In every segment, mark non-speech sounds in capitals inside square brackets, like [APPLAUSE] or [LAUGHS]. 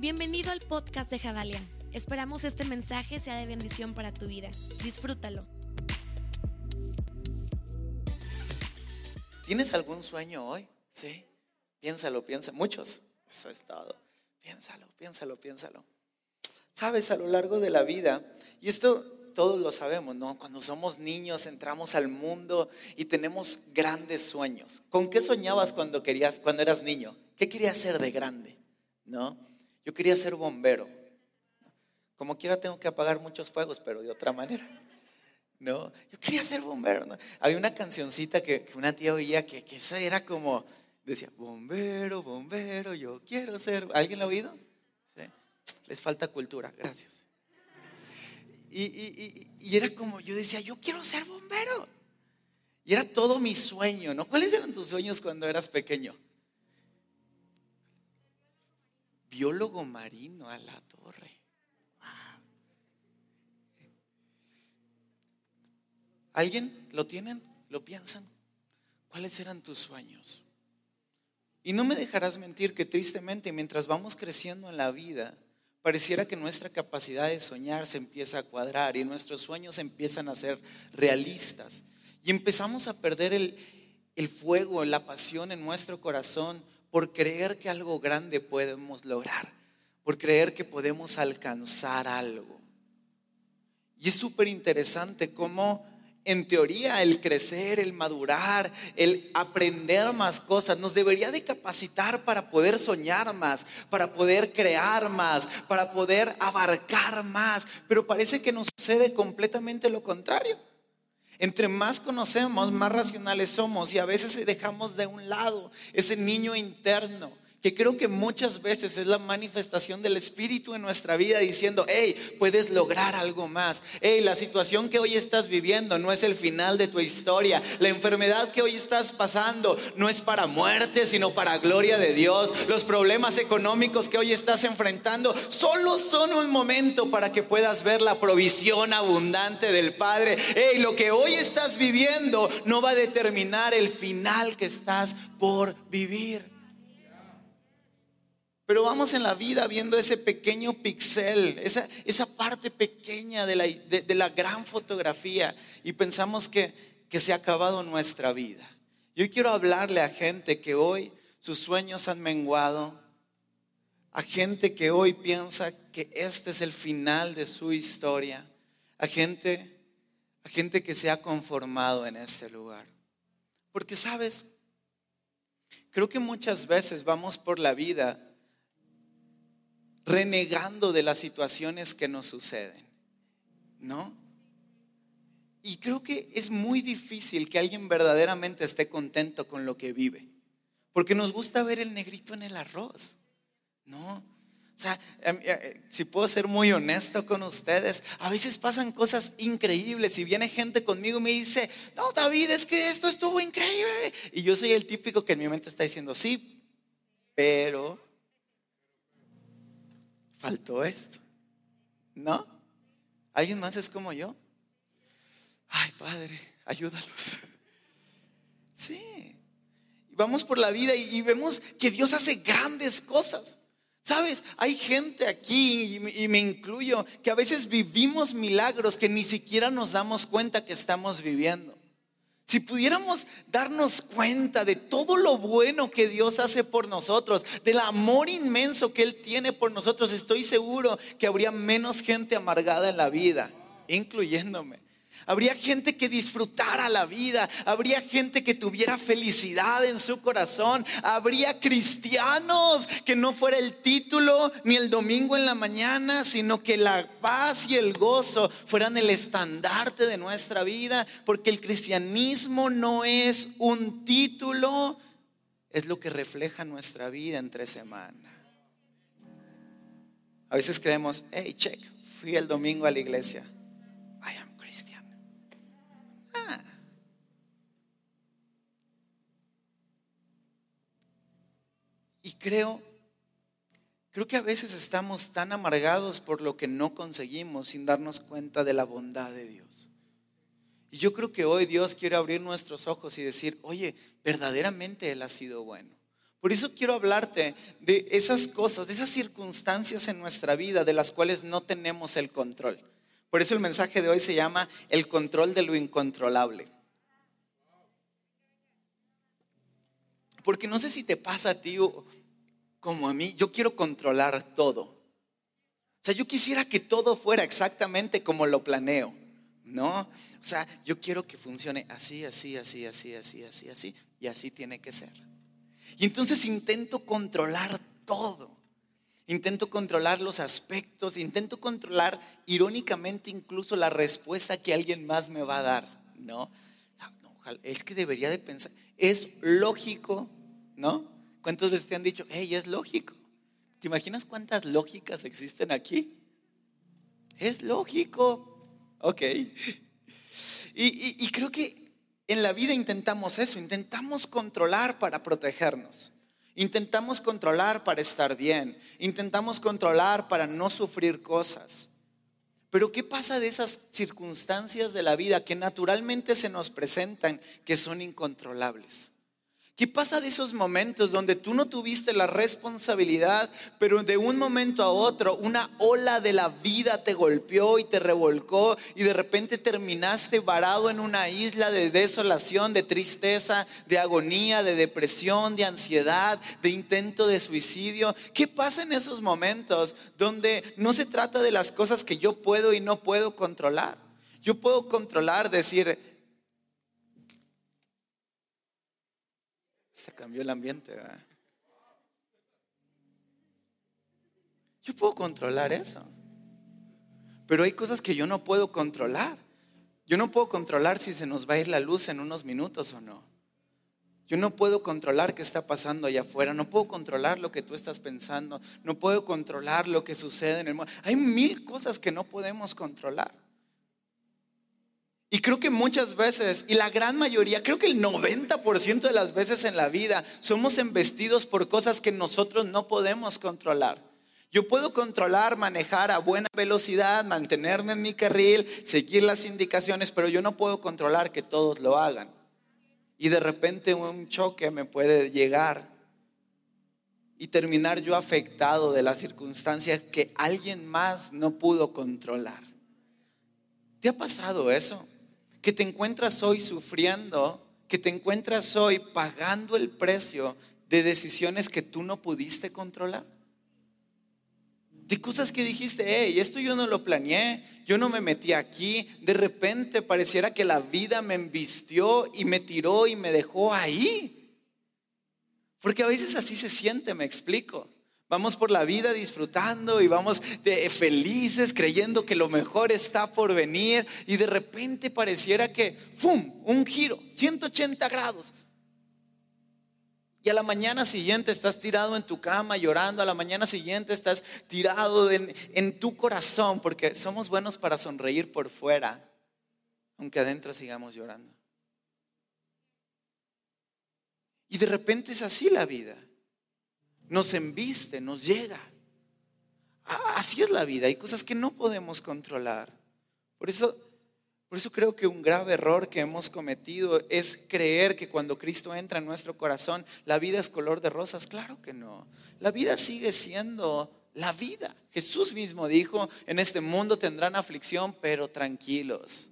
Bienvenido al podcast de Javalia. Esperamos este mensaje sea de bendición para tu vida. Disfrútalo. ¿Tienes algún sueño hoy? Sí. Piénsalo, piensa. Muchos. Eso es todo. Piénsalo, piénsalo, piénsalo. Sabes, a lo largo de la vida, y esto todos lo sabemos, ¿no? Cuando somos niños entramos al mundo y tenemos grandes sueños. ¿Con qué soñabas cuando querías, cuando eras niño? ¿Qué querías ser de grande? ¿No? Yo quería ser bombero. Como quiera tengo que apagar muchos fuegos, pero de otra manera. No, yo quería ser bombero. ¿no? Había una cancioncita que, una tía oía que, que esa era como, decía, bombero, bombero, yo quiero ser. ¿Alguien lo ha oído? Les falta cultura, gracias. Y, y, y, era como, yo decía, yo quiero ser bombero. Y era todo mi sueño, ¿no? ¿Cuáles eran tus sueños cuando eras pequeño? Biólogo marino a la torre. ¿Alguien lo tienen? ¿Lo piensan? ¿Cuáles eran tus sueños? Y no me dejarás mentir que tristemente mientras vamos creciendo en la vida, pareciera que nuestra capacidad de soñar se empieza a cuadrar y nuestros sueños empiezan a ser realistas. Y empezamos a perder el, el fuego, la pasión en nuestro corazón por creer que algo grande podemos lograr, por creer que podemos alcanzar algo. Y es súper interesante cómo en teoría el crecer, el madurar, el aprender más cosas nos debería de capacitar para poder soñar más, para poder crear más, para poder abarcar más, pero parece que nos sucede completamente lo contrario. Entre más conocemos, más racionales somos y a veces dejamos de un lado ese niño interno que creo que muchas veces es la manifestación del Espíritu en nuestra vida diciendo, hey, puedes lograr algo más. Hey, la situación que hoy estás viviendo no es el final de tu historia. La enfermedad que hoy estás pasando no es para muerte, sino para gloria de Dios. Los problemas económicos que hoy estás enfrentando solo son un momento para que puedas ver la provisión abundante del Padre. Hey, lo que hoy estás viviendo no va a determinar el final que estás por vivir. Pero vamos en la vida viendo ese pequeño pixel, esa, esa parte pequeña de la, de, la, gran fotografía y pensamos que, que se ha acabado nuestra vida. Yo quiero hablarle a gente que hoy sus sueños han menguado, a gente que hoy piensa que este es el final de su historia, a gente, a gente que se ha conformado en este lugar. Porque sabes, creo que muchas veces vamos por la vida renegando de las situaciones que nos suceden, ¿no? Y creo que es muy difícil que alguien verdaderamente esté contento con lo que vive, porque nos gusta ver el negrito en el arroz, ¿no? O sea, em, eh, eh, si puedo ser muy honesto con ustedes, a veces pasan cosas increíbles y viene gente conmigo y me dice, no, David, es que esto estuvo increíble. Y yo soy el típico que en mi mente está diciendo, sí, pero faltó esto. ¿No? ¿Alguien más es como yo? Ay, Padre, ayúdalos. [LAUGHS] Sí. Vamos por la vida y, vemos que Dios hace grandes cosas. Sabes, hay gente aquí, y me incluyo, que a veces vivimos milagros que ni siquiera nos damos cuenta que estamos viviendo. Si pudiéramos darnos cuenta de todo lo bueno que Dios hace por nosotros, del amor inmenso que Él tiene por nosotros, estoy seguro que habría menos gente amargada en la vida, incluyéndome. Habría gente que disfrutara la vida, habría gente que tuviera felicidad en su corazón, habría cristianos que no fuera el título ni el domingo en la mañana, sino que la paz y el gozo fueran el estandarte de nuestra vida, porque el cristianismo no es un título, es lo que refleja nuestra vida entre semana. A veces creemos, hey, check, fui el domingo a la iglesia. Creo, creo que a veces estamos tan amargados por lo que no conseguimos sin darnos cuenta de la bondad de Dios. Y yo creo que hoy Dios quiere abrir nuestros ojos y decir, oye, verdaderamente Él ha sido bueno. Por eso quiero hablarte de esas cosas, de esas circunstancias en nuestra vida de las cuales no tenemos el control. Por eso el mensaje de hoy se llama el control de lo incontrolable. Porque no sé si te pasa a ti como a mí, yo quiero controlar todo. O sea, yo quisiera que todo fuera exactamente como lo planeo, ¿no? O sea, yo quiero que funcione así, así, así, así, así, así, así, y así tiene que ser. Y entonces intento controlar todo. Intento controlar los aspectos, intento controlar irónicamente incluso la respuesta que alguien más me va a dar, ¿no? Es que debería de pensar, es lógico, ¿no? ¿Cuántas veces te han dicho, hey, es lógico? ¿Te imaginas cuántas lógicas existen aquí? Es lógico. Ok. Y, y, creo que en la vida intentamos eso, intentamos controlar para protegernos. Intentamos controlar para estar bien. Intentamos controlar para no sufrir cosas. Pero ¿qué pasa de esas circunstancias de la vida que naturalmente se nos presentan que son incontrolables? ¿Qué pasa de esos momentos donde tú no tuviste la responsabilidad, pero de un momento a otro una ola de la vida te golpeó y te revolcó y de repente terminaste varado en una isla de desolación, de tristeza, de agonía, de depresión, de ansiedad, de intento de suicidio? ¿Qué pasa en esos momentos donde no se trata de las cosas que yo puedo y no puedo controlar? Yo puedo controlar, decir, Se cambió el ambiente. Yo puedo controlar eso. Pero hay cosas que yo no puedo controlar. Yo no puedo controlar si se nos va a ir la luz en unos minutos o no. Yo no puedo controlar qué está pasando allá afuera. No puedo controlar lo que tú estás pensando. No puedo controlar lo que sucede en el mundo. Hay mil cosas que no podemos controlar. Y creo que muchas veces, y la gran mayoría, creo que el 90% de las veces en la vida, somos embestidos por cosas que nosotros no podemos controlar. Yo puedo controlar, manejar a buena velocidad, mantenerme en mi carril, seguir las indicaciones, pero yo no puedo controlar que todos lo hagan. Y de repente un choque me puede llegar y terminar yo afectado de las circunstancias que alguien más no pudo controlar. ¿Te ha pasado eso? Que te encuentras hoy sufriendo, que te encuentras hoy pagando el precio de decisiones que tú no pudiste controlar. De cosas que dijiste, hey, esto yo no lo planeé, yo no me metí aquí, de repente pareciera que la vida me embistió y me tiró y me dejó ahí. Porque a veces así se siente, me explico. Vamos por la vida disfrutando y vamos de felices creyendo que lo mejor está por venir y de repente pareciera que, ¡fum!, un giro, 180 grados. Y a la mañana siguiente estás tirado en tu cama llorando, a la mañana siguiente estás tirado en, en tu corazón, porque somos buenos para sonreír por fuera, aunque adentro sigamos llorando. Y de repente es así la vida nos embiste, nos llega. Así es la vida, hay cosas que no podemos controlar. Por eso, por eso creo que un grave error que hemos cometido es creer que cuando Cristo entra en nuestro corazón, la vida es color de rosas. Claro que no. La vida sigue siendo la vida. Jesús mismo dijo, en este mundo tendrán aflicción, pero tranquilos,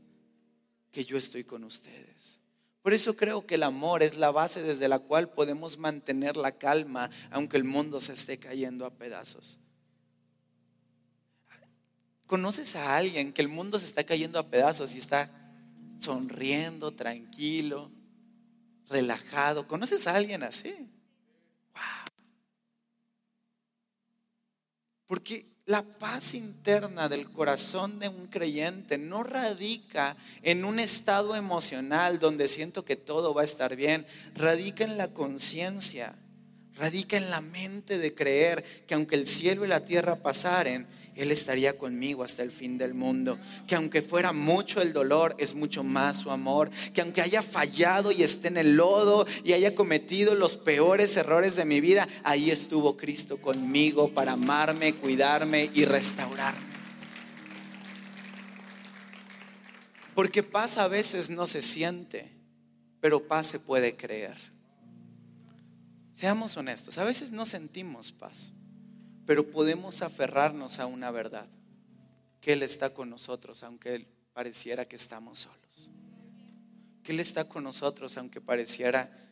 que yo estoy con ustedes. Por eso creo que el amor es la base desde la cual podemos mantener la calma aunque el mundo se esté cayendo a pedazos. ¿Conoces a alguien que el mundo se está cayendo a pedazos y está sonriendo, tranquilo, relajado? ¿Conoces a alguien así? Wow. Porque la paz interna del corazón de un creyente no radica en un estado emocional donde siento que todo va a estar bien, radica en la conciencia, radica en la mente de creer que aunque el cielo y la tierra pasaren, él estaría conmigo hasta el fin del mundo. Que aunque fuera mucho el dolor, es mucho más su amor. Que aunque haya fallado y esté en el lodo y haya cometido los peores errores de mi vida, ahí estuvo Cristo conmigo para amarme, cuidarme y restaurarme. Porque paz a veces no se siente, pero paz se puede creer. Seamos honestos, a veces no sentimos paz, pero podemos aferrarnos a una verdad, que Él está con nosotros, aunque Él pareciera que estamos solos. Que Él está con nosotros, aunque pareciera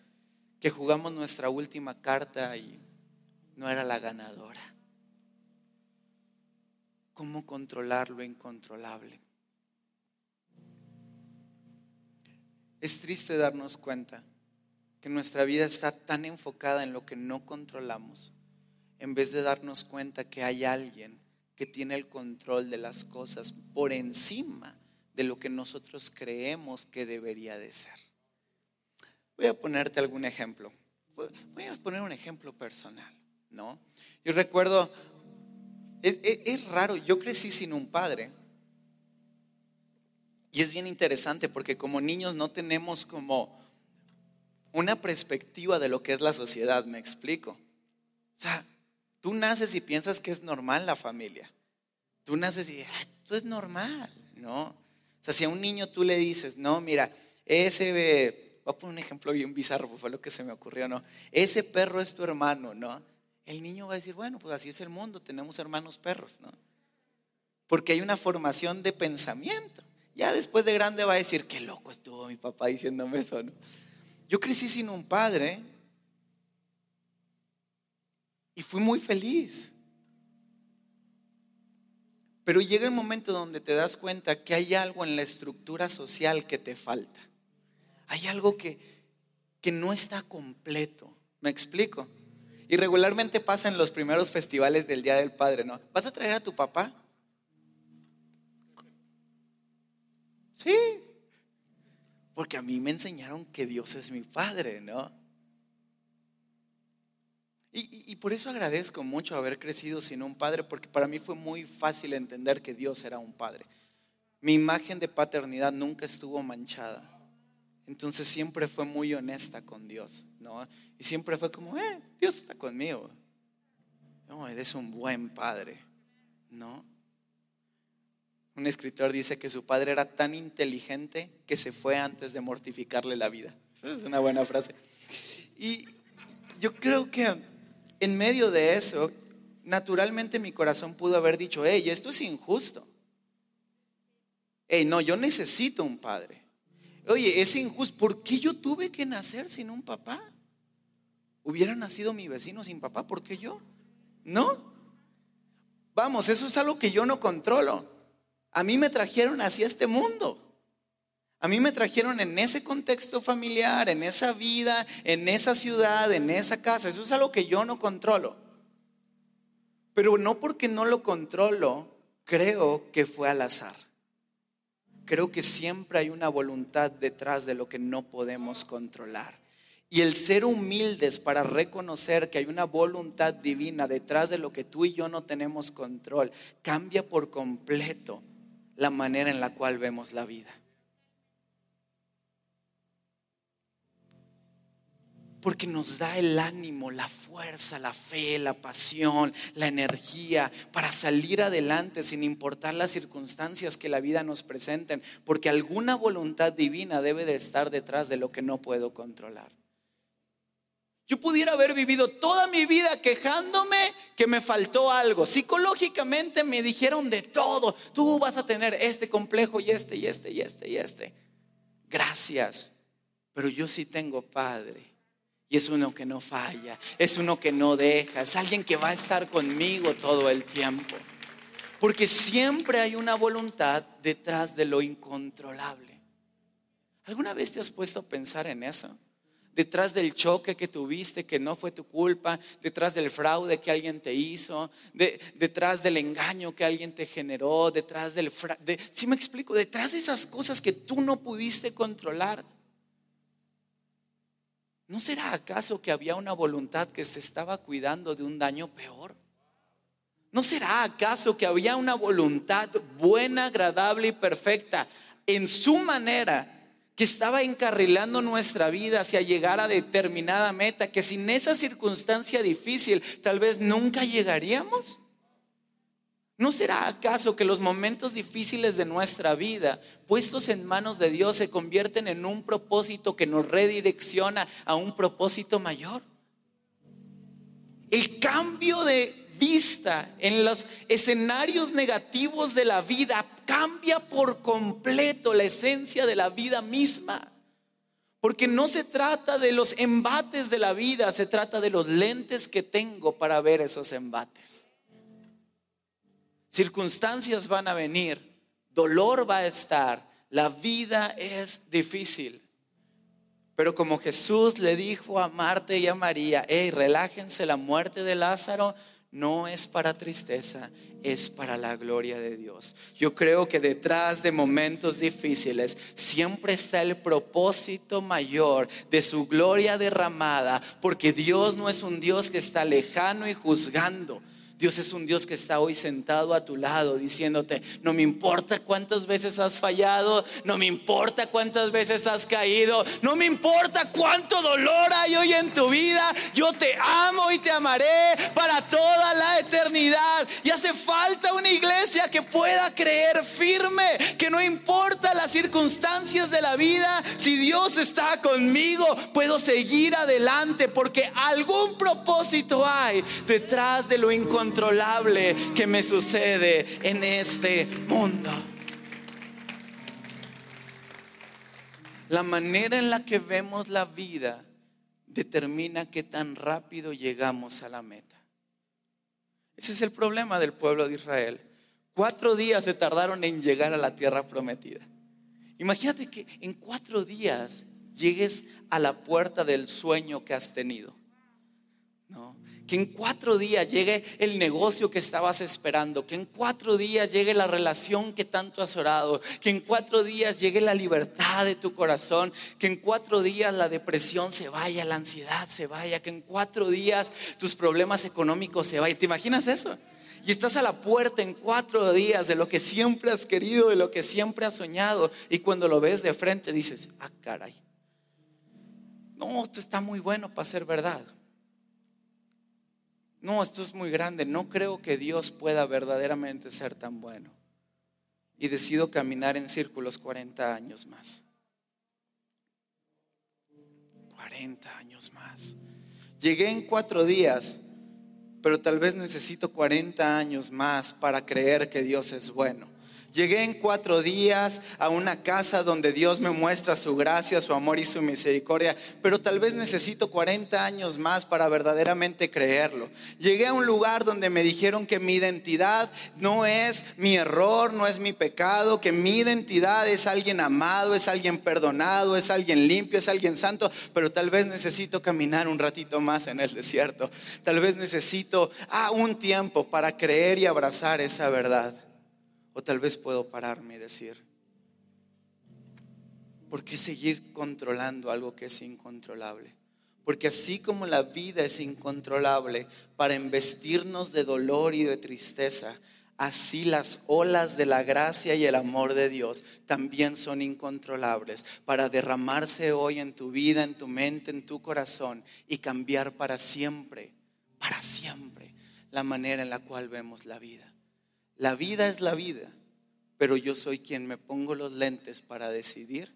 que jugamos nuestra última carta y no era la ganadora. ¿Cómo controlar lo incontrolable? Es triste darnos cuenta que nuestra vida está tan enfocada en lo que no controlamos, en vez de darnos cuenta que hay alguien que tiene el control de las cosas por encima de lo que nosotros creemos que debería de ser. Voy a ponerte algún ejemplo. Voy a poner un ejemplo personal, ¿no? Yo recuerdo, es, es raro, yo crecí sin un padre. Y es bien interesante porque como niños no tenemos como una perspectiva de lo que es la sociedad, me explico. O sea, tú naces y piensas que es normal la familia. Tú naces y esto es normal, ¿no? O sea, si a un niño tú le dices, no, mira, ese, voy a poner un ejemplo bien bizarro, fue lo que se me ocurrió, ¿no? Ese perro es tu hermano, ¿no? El niño va a decir, bueno, pues así es el mundo, tenemos hermanos perros, ¿no? Porque hay una formación de pensamiento. Ya después de grande va a decir, qué loco estuvo mi papá diciéndome eso, ¿no? Yo crecí sin un padre y fui muy feliz. Pero llega el momento donde te das cuenta que hay algo en la estructura social que te falta. Hay algo que, que no está completo. ¿Me explico? Y regularmente pasa en los primeros festivales del Día del Padre, ¿no? ¿Vas a traer a tu papá? Sí, porque a mí me enseñaron que Dios es mi Padre, ¿no? Y, por eso agradezco mucho haber crecido sin un padre, porque para mí fue muy fácil entender que Dios era un padre. Mi imagen de paternidad nunca estuvo manchada. Entonces siempre fue muy honesta con Dios, ¿no? Y siempre fue como, eh, Dios está conmigo. No, eres un buen padre, ¿no? Un escritor dice que su padre era tan inteligente que se fue antes de mortificarle la vida. [LAUGHS] Es una buena frase. Y yo creo que en medio de eso, naturalmente mi corazón pudo haber dicho, hey, esto es injusto. Hey, no, yo necesito un padre. Oye, es injusto. ¿Por qué yo tuve que nacer sin un papá? Hubiera nacido mi vecino sin papá, ¿por qué yo? ¿No? Vamos, eso es algo que yo no controlo. A mí me trajeron hacia este mundo. A mí me trajeron en ese contexto familiar, en esa vida, en esa ciudad, en esa casa. Eso es algo que yo no controlo. Pero no porque no lo controlo, creo que fue al azar. Creo que siempre hay una voluntad detrás de lo que no podemos controlar. Y el ser humildes para reconocer que hay una voluntad divina detrás de lo que tú y yo no tenemos control, cambia por completo la manera en la cual vemos la vida. Porque nos da el ánimo, la fuerza, la fe, la pasión, la energía para salir adelante sin importar las circunstancias que la vida nos presenten. Porque alguna voluntad divina debe de estar detrás de lo que no puedo controlar. Yo pudiera haber vivido toda mi vida quejándome que me faltó algo. Psicológicamente me dijeron de todo. Tú vas a tener este complejo y este y este y este y este. Gracias. Pero yo sí tengo padre. Y es uno que no falla. Es uno que no deja. Es alguien que va a estar conmigo todo el tiempo. Porque siempre hay una voluntad detrás de lo incontrolable. ¿Alguna vez te has puesto a pensar en eso? detrás del choque que tuviste que no fue tu culpa, detrás del fraude que alguien te hizo, detrás del engaño que alguien te generó, detrás del fraude, si me explico, detrás de esas cosas que tú no pudiste controlar. ¿No será acaso que había una voluntad que se estaba cuidando de un daño peor? ¿No será acaso que había una voluntad buena, agradable y perfecta en su manera que estaba encarrilando nuestra vida hacia llegar a determinada meta, que sin esa circunstancia difícil tal vez nunca llegaríamos? ¿No será acaso que los momentos difíciles de nuestra vida, puestos en manos de Dios, se convierten en un propósito que nos redirecciona a un propósito mayor? El cambio de vista en los escenarios negativos de la vida cambia por completo la esencia de la vida misma. Porque no se trata de los embates de la vida, se trata de los lentes que tengo para ver esos embates. Circunstancias van a venir, dolor va a estar, la vida es difícil. Pero como Jesús le dijo a Marta y a María, hey, relájense, la muerte de Lázaro no es para tristeza, es para la gloria de Dios. Yo creo que detrás de momentos difíciles siempre está el propósito mayor de su gloria derramada, porque Dios no es un Dios que está lejano y juzgando. Dios es un Dios que está hoy sentado a tu lado diciéndote, no me importa cuántas veces has fallado, no me importa cuántas veces has caído, no me importa cuánto dolor hay hoy en tu vida, yo te amo y te amaré para toda la eternidad. Y hace falta una iglesia que pueda creer firme, que no importa las circunstancias de la vida, si Dios está conmigo, puedo seguir adelante porque algún propósito hay detrás de lo incontrolable que me sucede en este mundo. La manera en la que vemos la vida determina qué tan rápido llegamos a la meta. Ese es el problema del pueblo de Israel. Cuatro días se tardaron en llegar a la tierra prometida. Imagínate que en cuatro días llegues a la puerta del sueño que has tenido. No, que en cuatro días llegue el negocio que estabas esperando, que en cuatro días llegue la relación que tanto has orado, que en cuatro días llegue la libertad de tu corazón, que en cuatro días la depresión se vaya, la ansiedad se vaya, que en cuatro días tus problemas económicos se vayan. ¿Te imaginas eso? Y estás a la puerta en cuatro días de lo que siempre has querido, de lo que siempre has soñado, y cuando lo ves de frente dices, ah, caray. No, esto está muy bueno para ser verdad no, esto es muy grande, no creo que Dios pueda verdaderamente ser tan bueno. Y decido caminar en círculos 40 años más. 40 años más. Llegué en cuatro días, pero tal vez necesito 40 años más para creer que Dios es bueno. Llegué en cuatro días a una casa donde Dios me muestra su gracia, su amor y su misericordia, pero tal vez necesito 40 años más para verdaderamente creerlo. Llegué a un lugar donde me dijeron que mi identidad no es mi error, no es mi pecado, que mi identidad es alguien amado, es alguien perdonado, es alguien limpio, es alguien santo, pero tal vez necesito caminar un ratito más en el desierto. Tal vez necesito ah, un tiempo para creer y abrazar esa verdad. O tal vez puedo pararme y decir, ¿por qué seguir controlando algo que es incontrolable? Porque así como la vida es incontrolable para investirnos de dolor y de tristeza, así las olas de la gracia y el amor de Dios también son incontrolables para derramarse hoy en tu vida, en tu mente, en tu corazón y cambiar para siempre, para siempre, la manera en la cual vemos la vida. La vida es la vida, pero yo soy quien me pongo los lentes para decidir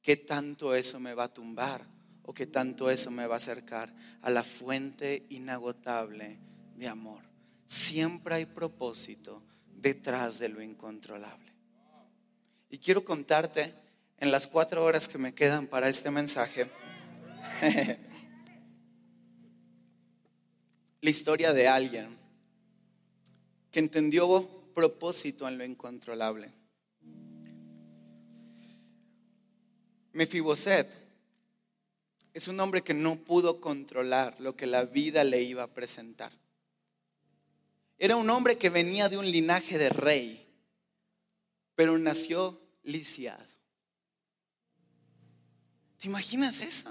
qué tanto eso me va a tumbar o qué tanto eso me va a acercar a la fuente inagotable de amor. Siempre hay propósito detrás de lo incontrolable. Y quiero contarte en las cuatro horas que me quedan para este mensaje [LAUGHS] la historia de alguien que entendió propósito en lo incontrolable. Mefiboset es un hombre que no pudo controlar lo que la vida le iba a presentar. Era un hombre que venía de un linaje de rey, pero nació lisiado. ¿Te imaginas eso?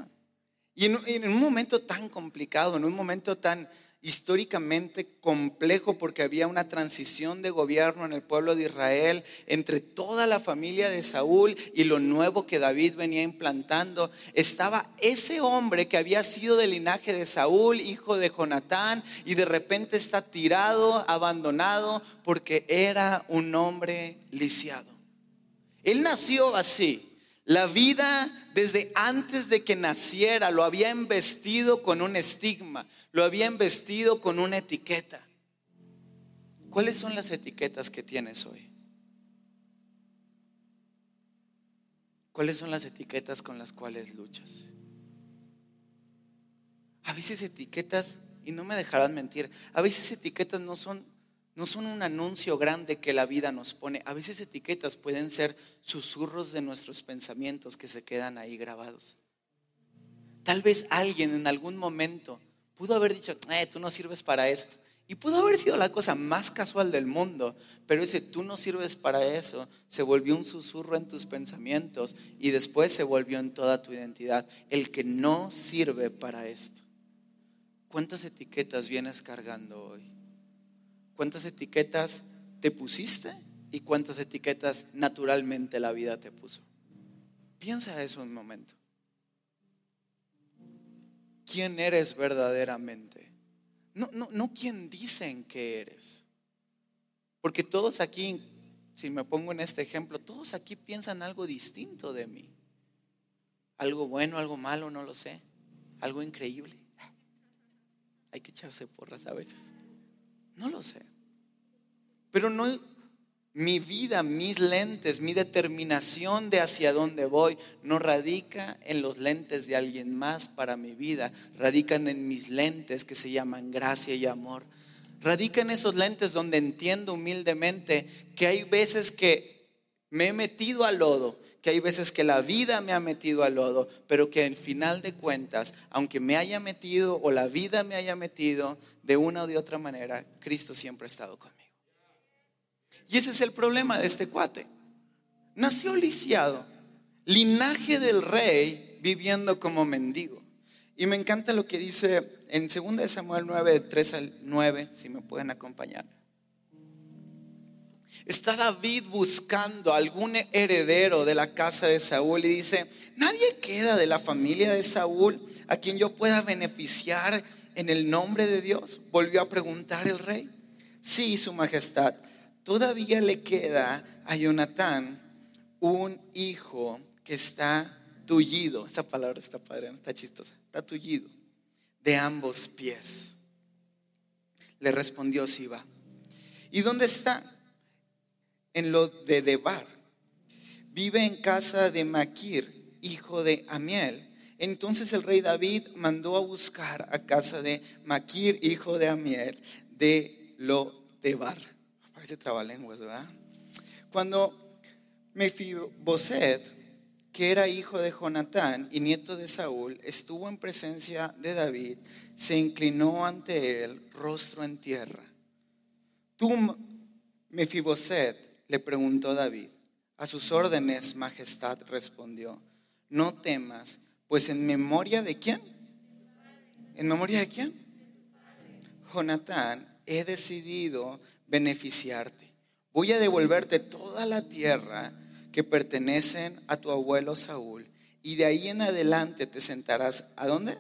Y en, en, un momento tan complicado, en un momento tan históricamente complejo porque había una transición de gobierno en el pueblo de Israel entre toda la familia de Saúl y lo nuevo que David venía implantando. Estaba ese hombre que había sido del linaje de Saúl, hijo de Jonatán, y de repente está tirado, abandonado, porque era un hombre lisiado. Él nació así. La vida desde antes de que naciera lo había investido con un estigma, lo había investido con una etiqueta. ¿Cuáles son las etiquetas que tienes hoy? ¿Cuáles son las etiquetas con las cuales luchas? A veces etiquetas, y no me dejarán mentir, a veces etiquetas no son no son un anuncio grande que la vida nos pone. A veces etiquetas pueden ser susurros de nuestros pensamientos que se quedan ahí grabados. Tal vez alguien en algún momento pudo haber dicho, eh, tú no sirves para esto. Y pudo haber sido la cosa más casual del mundo, pero ese tú no sirves para eso se volvió un susurro en tus pensamientos y después se volvió en toda tu identidad. El que no sirve para esto. ¿Cuántas etiquetas vienes cargando hoy? ¿Cuántas etiquetas te pusiste y cuántas etiquetas naturalmente la vida te puso? Piensa eso un momento. ¿Quién eres verdaderamente? No, no, no quién dicen que eres. Porque todos aquí, si me pongo en este ejemplo, todos aquí piensan algo distinto de mí. Algo bueno, algo malo, no lo sé. Algo increíble. Hay que echarse porras a veces. No lo sé. Pero no mi vida, mis lentes, mi determinación de hacia dónde voy, no radica en los lentes de alguien más para mi vida, radican en mis lentes que se llaman gracia y amor. Radica en esos lentes donde entiendo humildemente que hay veces que me he metido al lodo, que hay veces que la vida me ha metido al lodo, pero que al final de cuentas, aunque me haya metido o la vida me haya metido de una o de otra manera, Cristo siempre ha estado conmigo. Y ese es el problema de este cuate. Nació lisiado, linaje del rey viviendo como mendigo. Y me encanta lo que dice en 2 Samuel 9, 3 al 9, si me pueden acompañar. Está David buscando algún heredero de la casa de Saúl y dice, nadie queda de la familia de Saúl a quien yo pueda beneficiar en el nombre de Dios. Volvió a preguntar el rey. Sí, su majestad todavía le queda a Jonatán un hijo que está tullido. Esa palabra está padre, está chistosa. Está tullido de ambos pies. Le respondió Siba. ¿Y dónde está? En lo de Debar. Vive en casa de Maquir, hijo de Amiel. Entonces el rey David mandó a buscar a casa de Maquir, hijo de Amiel, de lo Debar Parece trabalenguas, ¿verdad? Cuando Mefiboset, que era hijo de Jonatán y nieto de Saúl, estuvo en presencia de David, se inclinó ante él, rostro en tierra. Tú, Mefiboset, le preguntó David. A sus órdenes, majestad, respondió. No temas, pues en memoria de quién? ¿En memoria de quién? Jonatán, he decidido beneficiarte. Voy a devolverte toda la tierra que pertenecen a tu abuelo Saúl y de ahí en adelante te sentarás ¿a dónde?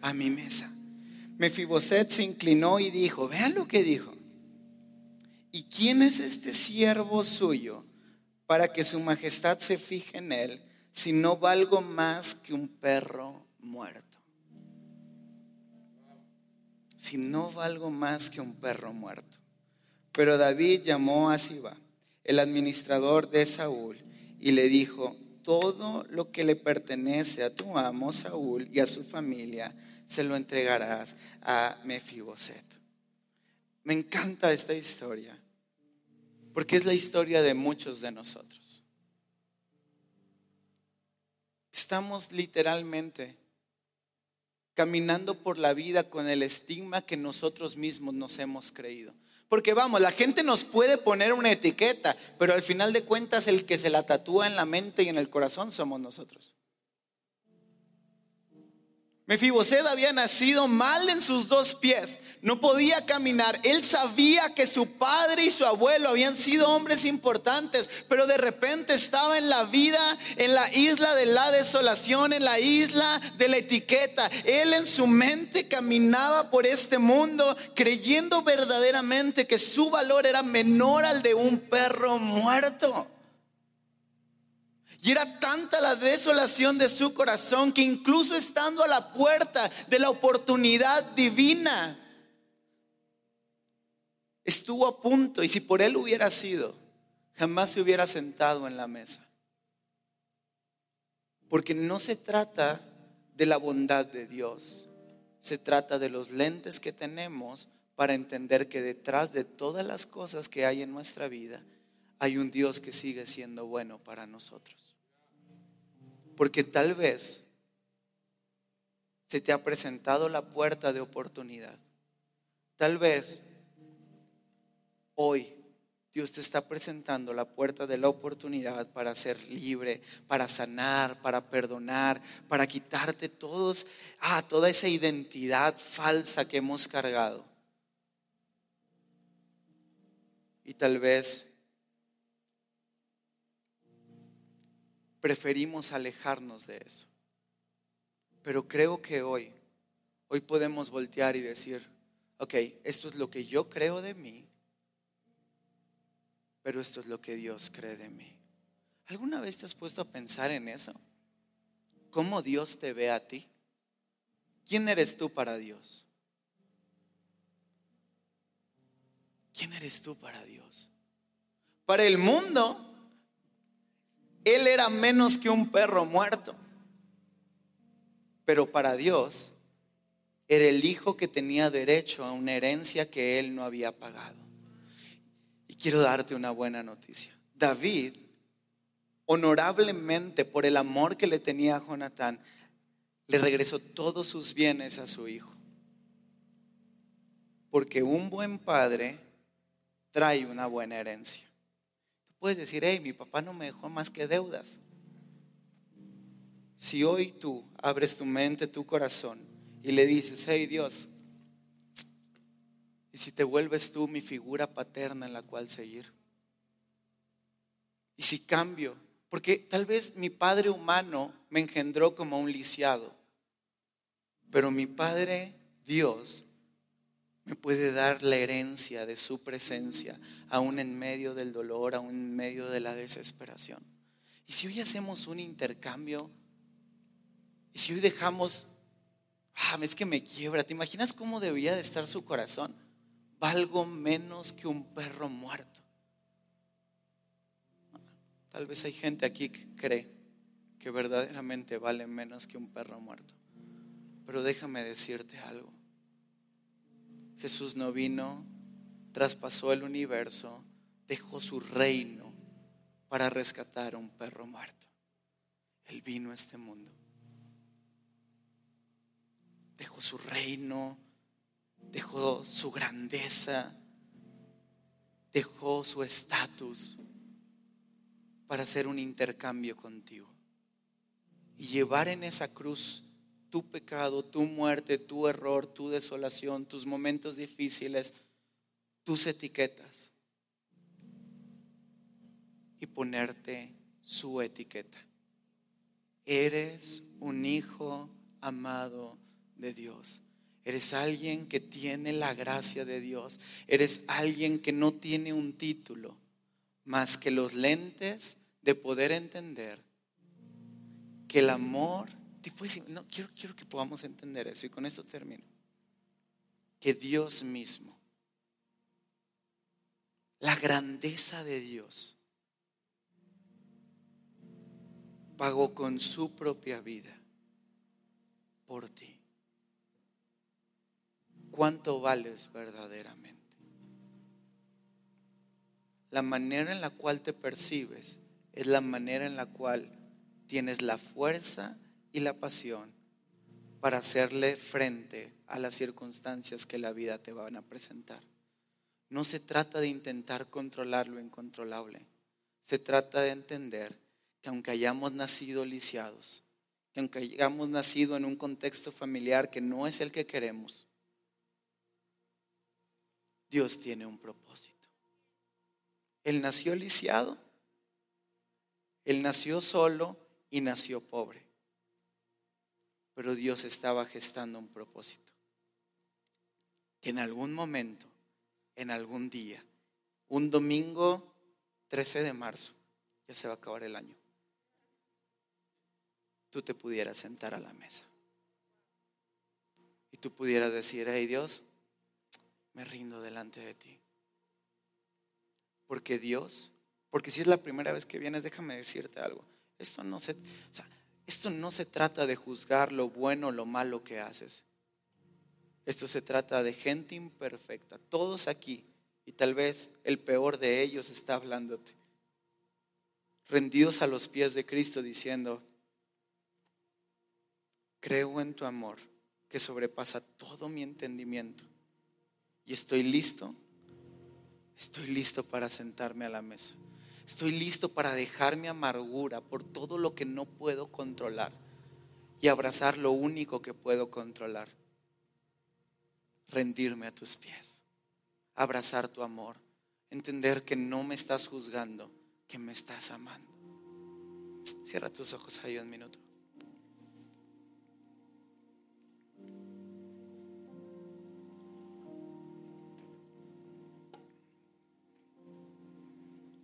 A mi mesa. Mefiboset se inclinó y dijo, vean lo que dijo. ¿Y quién es este siervo suyo para que su majestad se fije en él si no valgo más que un perro muerto? Si no valgo más que un perro muerto. Pero David llamó a Siba, el administrador de Saúl, y le dijo, todo lo que le pertenece a tu amo Saúl y a su familia, se lo entregarás a Mefiboset. Me encanta esta historia, porque es la historia de muchos de nosotros. Estamos literalmente caminando por la vida con el estigma que nosotros mismos nos hemos creído. Porque vamos, la gente nos puede poner una etiqueta, pero al final de cuentas el que se la tatúa en la mente y en el corazón somos nosotros. Mefiboset había nacido mal en sus dos pies, no podía caminar. Él sabía que su padre y su abuelo habían sido hombres importantes, pero de repente estaba en la vida, en la isla de la desolación, en la isla de la etiqueta. Él en su mente caminaba por este mundo creyendo verdaderamente que su valor era menor al de un perro muerto. Y era tanta la desolación de su corazón que incluso estando a la puerta de la oportunidad divina, estuvo a punto y si por él hubiera sido, jamás se hubiera sentado en la mesa. Porque no se trata de la bondad de Dios, se trata de los lentes que tenemos para entender que detrás de todas las cosas que hay en nuestra vida hay un Dios que sigue siendo bueno para nosotros. Porque tal vez se te ha presentado la puerta de oportunidad. Tal vez hoy Dios te está presentando la puerta de la oportunidad para ser libre, para sanar, para perdonar, para quitarte todos, ah, toda esa identidad falsa que hemos cargado. Y tal vez preferimos alejarnos de eso. Pero creo que hoy, hoy podemos voltear y decir, ok, esto es lo que yo creo de mí, pero esto es lo que Dios cree de mí. ¿Alguna vez te has puesto a pensar en eso? ¿Cómo Dios te ve a ti? ¿Quién eres tú para Dios? ¿Quién eres tú para Dios? Para el mundo, él era menos que un perro muerto. Pero para Dios era el hijo que tenía derecho a una herencia que él no había pagado. Y quiero darte una buena noticia. David, honorablemente por el amor que le tenía a Jonatán, le regresó todos sus bienes a su hijo. Porque un buen padre trae una buena herencia. Puedes decir, hey, mi papá no me dejó más que deudas. Si hoy tú abres tu mente, tu corazón y le dices, hey Dios, y si te vuelves tú mi figura paterna en la cual seguir. Y si cambio, porque tal vez mi padre humano me engendró como un lisiado, pero mi padre Dios me puede dar la herencia de su presencia, aún en medio del dolor, aún en medio de la desesperación. Y si hoy hacemos un intercambio, y si hoy dejamos, ah, es que me quiebra, ¿te imaginas cómo debería de estar su corazón? Valgo menos que un perro muerto. Tal vez hay gente aquí que cree que verdaderamente vale menos que un perro muerto. Pero déjame decirte algo. Jesús no vino, traspasó el universo, dejó su reino para rescatar a un perro muerto. Él vino a este mundo. Dejó su reino, dejó su grandeza, dejó su estatus para hacer un intercambio contigo y llevar en esa cruz tu pecado, tu muerte, tu error, tu desolación, tus momentos difíciles, tus etiquetas y ponerte su etiqueta. Eres un hijo amado de Dios. Eres alguien que tiene la gracia de Dios. Eres alguien que no tiene un título más que los lentes de poder entender que el amor no, quiero, quiero que podamos entender eso y con esto termino. Que Dios mismo, la grandeza de Dios, pagó con su propia vida por ti. ¿Cuánto vales verdaderamente? La manera en la cual te percibes es la manera en la cual tienes la fuerza y la pasión para hacerle frente a las circunstancias que la vida te van a presentar. No se trata de intentar controlar lo incontrolable. Se trata de entender que aunque hayamos nacido lisiados, que aunque hayamos nacido en un contexto familiar que no es el que queremos, Dios tiene un propósito. Él nació lisiado, él nació solo y nació pobre pero Dios estaba gestando un propósito. Que en algún momento, en algún día, un domingo 13 de marzo, ya se va a acabar el año. tú te pudieras sentar a la mesa. Y tú pudieras decir, hey Dios, me rindo delante de ti. Porque Dios, porque si es la primera vez que vienes, déjame decirte algo. Esto no se, esto no se trata de juzgar lo bueno o lo malo que haces. Esto se trata de gente imperfecta, todos aquí, y tal vez el peor de ellos está hablándote, rendidos a los pies de Cristo diciendo, creo en tu amor que sobrepasa todo mi entendimiento y estoy listo, estoy listo para sentarme a la mesa. Estoy listo para dejar mi amargura por todo lo que no puedo controlar y abrazar lo único que puedo controlar. Rendirme a tus pies, abrazar tu amor, entender que no me estás juzgando, que me estás amando. Cierra tus ojos ahí un minuto.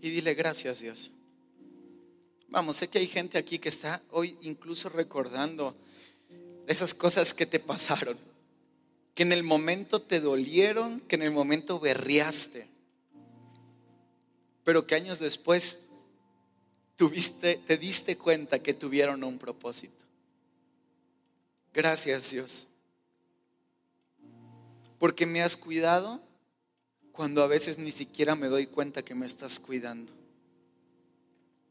Y dile gracias Dios. Vamos, sé que hay gente aquí que está hoy incluso recordando esas cosas que te pasaron, que en el momento te dolieron, que en el momento berriaste, pero que años después tuviste, te diste cuenta que tuvieron un propósito. Gracias Dios, porque me has cuidado cuando a veces ni siquiera me doy cuenta que me estás cuidando.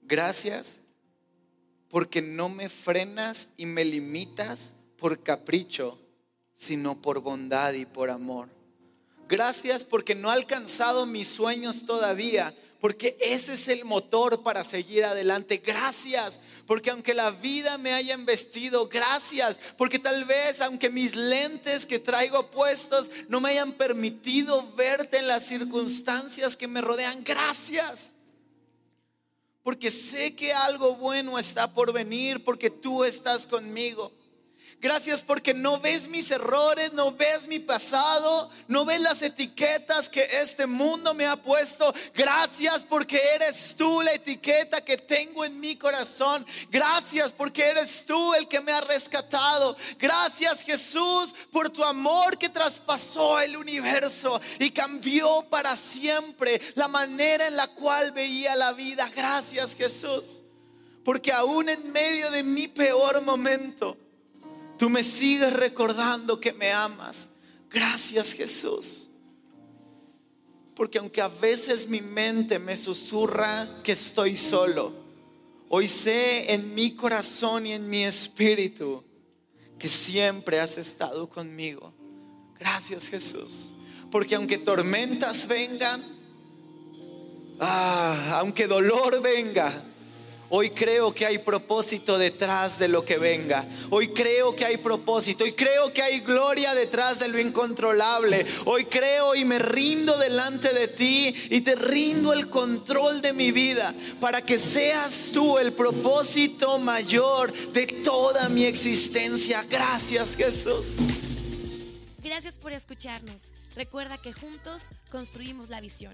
Gracias porque no me frenas y me limitas por capricho, sino por bondad y por amor. Gracias porque no he alcanzado mis sueños todavía, porque ese es el motor para seguir adelante. Gracias, porque aunque la vida me haya embestido, gracias, porque tal vez aunque mis lentes que traigo puestos no me hayan permitido verte en las circunstancias que me rodean, gracias. Porque sé que algo bueno está por venir, porque tú estás conmigo. Gracias porque no ves mis errores, no ves mi pasado, no ves las etiquetas que este mundo me ha puesto. Gracias porque eres tú la etiqueta que tengo en mi corazón. Gracias porque eres tú el que me ha rescatado. Gracias Jesús por tu amor que traspasó el universo y cambió para siempre la manera en la cual veía la vida. Gracias Jesús. Porque aún en medio de mi peor momento, Tú me sigues recordando que me amas. Gracias Jesús. Porque aunque a veces mi mente me susurra que estoy solo, hoy sé en mi corazón y en mi espíritu que siempre has estado conmigo. Gracias Jesús. Porque aunque tormentas vengan, ah, aunque dolor venga, Hoy creo que hay propósito detrás de lo que venga. Hoy creo que hay propósito. Hoy creo que hay gloria detrás de lo incontrolable. Hoy creo y me rindo delante de ti y te rindo el control de mi vida para que seas tú el propósito mayor de toda mi existencia. Gracias Jesús. Gracias por escucharnos. Recuerda que juntos construimos la visión.